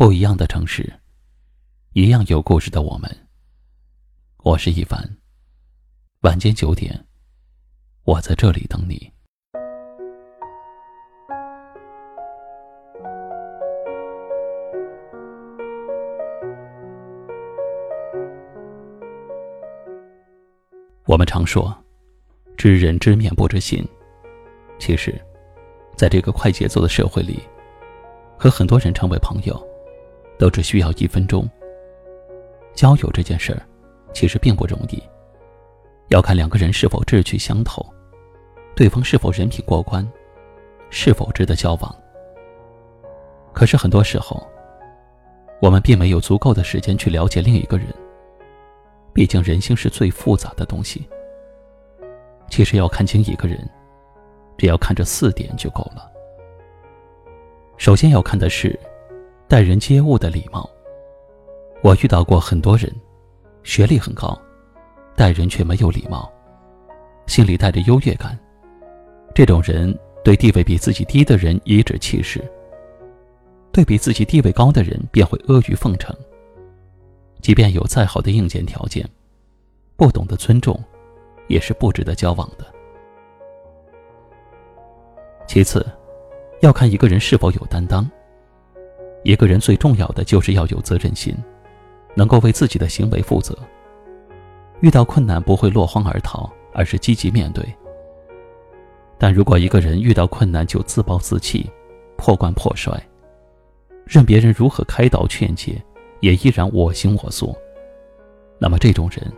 不一样的城市，一样有故事的我们。我是一凡。晚间九点，我在这里等你。我们常说“知人知面不知心”，其实，在这个快节奏的社会里，和很多人成为朋友。都只需要一分钟。交友这件事儿，其实并不容易，要看两个人是否志趣相投，对方是否人品过关，是否值得交往。可是很多时候，我们并没有足够的时间去了解另一个人。毕竟人心是最复杂的东西。其实要看清一个人，只要看这四点就够了。首先要看的是。待人接物的礼貌。我遇到过很多人，学历很高，待人却没有礼貌，心里带着优越感。这种人对地位比自己低的人颐指气使，对比自己地位高的人便会阿谀奉承。即便有再好的硬件条件，不懂得尊重，也是不值得交往的。其次，要看一个人是否有担当。一个人最重要的就是要有责任心，能够为自己的行为负责。遇到困难不会落荒而逃，而是积极面对。但如果一个人遇到困难就自暴自弃、破罐破摔，任别人如何开导劝解，也依然我行我素，那么这种人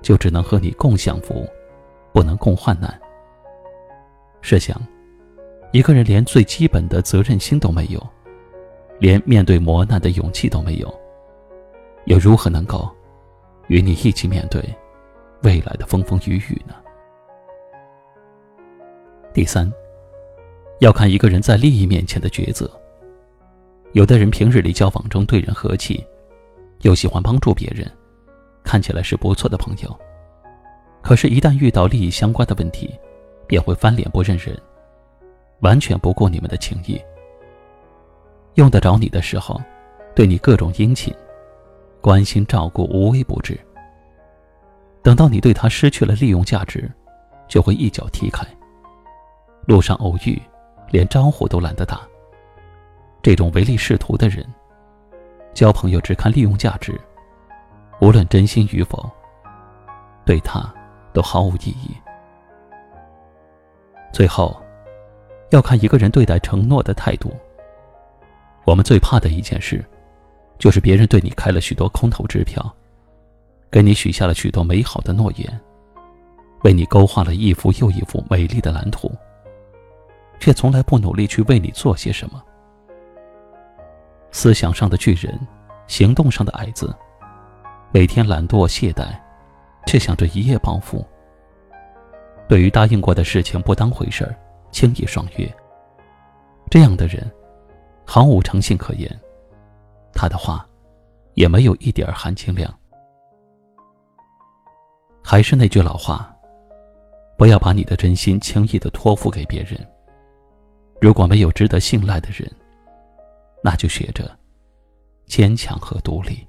就只能和你共享福，不能共患难。试想，一个人连最基本的责任心都没有。连面对磨难的勇气都没有，又如何能够与你一起面对未来的风风雨雨呢？第三，要看一个人在利益面前的抉择。有的人平日里交往中对人和气，又喜欢帮助别人，看起来是不错的朋友，可是，一旦遇到利益相关的问题，便会翻脸不认人，完全不顾你们的情谊。用得着你的时候，对你各种殷勤、关心照顾无微不至。等到你对他失去了利用价值，就会一脚踢开。路上偶遇，连招呼都懒得打。这种唯利是图的人，交朋友只看利用价值，无论真心与否，对他都毫无意义。最后，要看一个人对待承诺的态度。我们最怕的一件事，就是别人对你开了许多空头支票，给你许下了许多美好的诺言，为你勾画了一幅又一幅美丽的蓝图，却从来不努力去为你做些什么。思想上的巨人，行动上的矮子，每天懒惰懈怠，却想着一夜暴富。对于答应过的事情不当回事儿，轻易爽约。这样的人。毫无诚信可言，他的话也没有一点含金量。还是那句老话，不要把你的真心轻易的托付给别人。如果没有值得信赖的人，那就学着坚强和独立。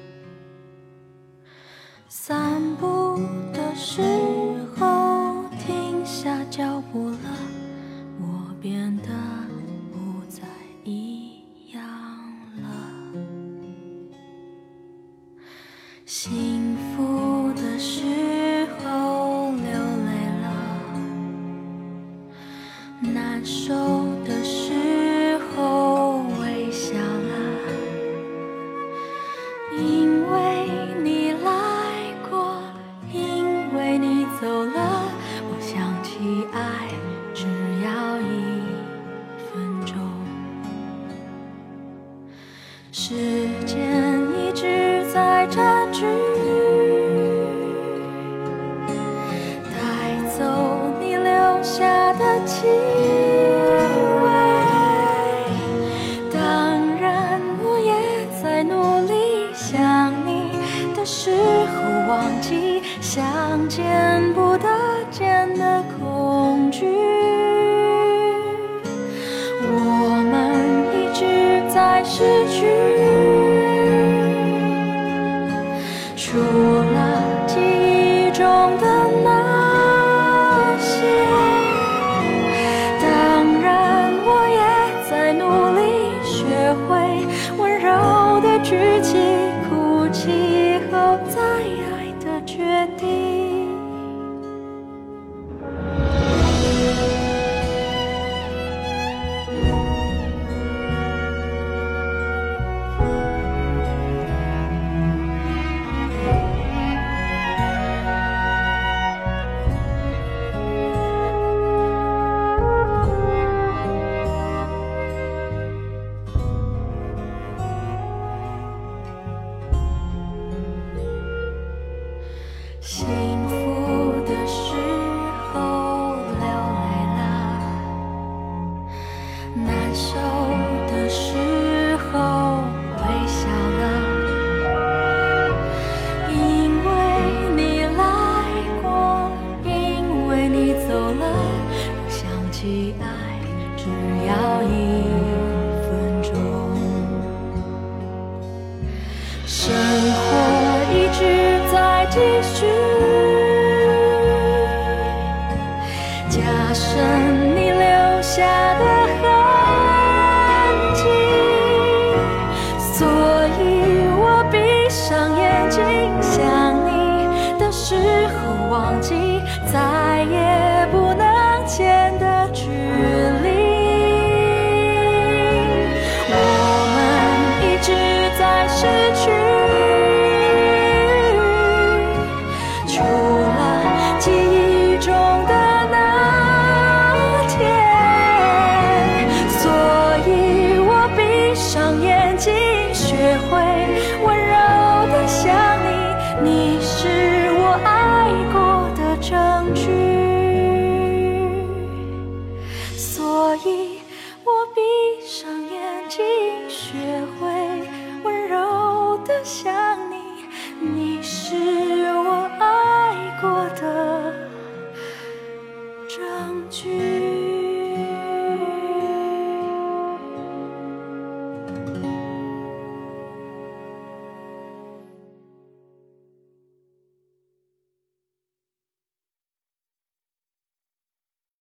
散步的时候停下脚步了，我变得不再一样了。心差距带走你留下的气味，当然我也在努力想你的时候忘记相见。除了记忆中的那些当然我也在努力学会温柔的举起哭泣后的心。再也相聚。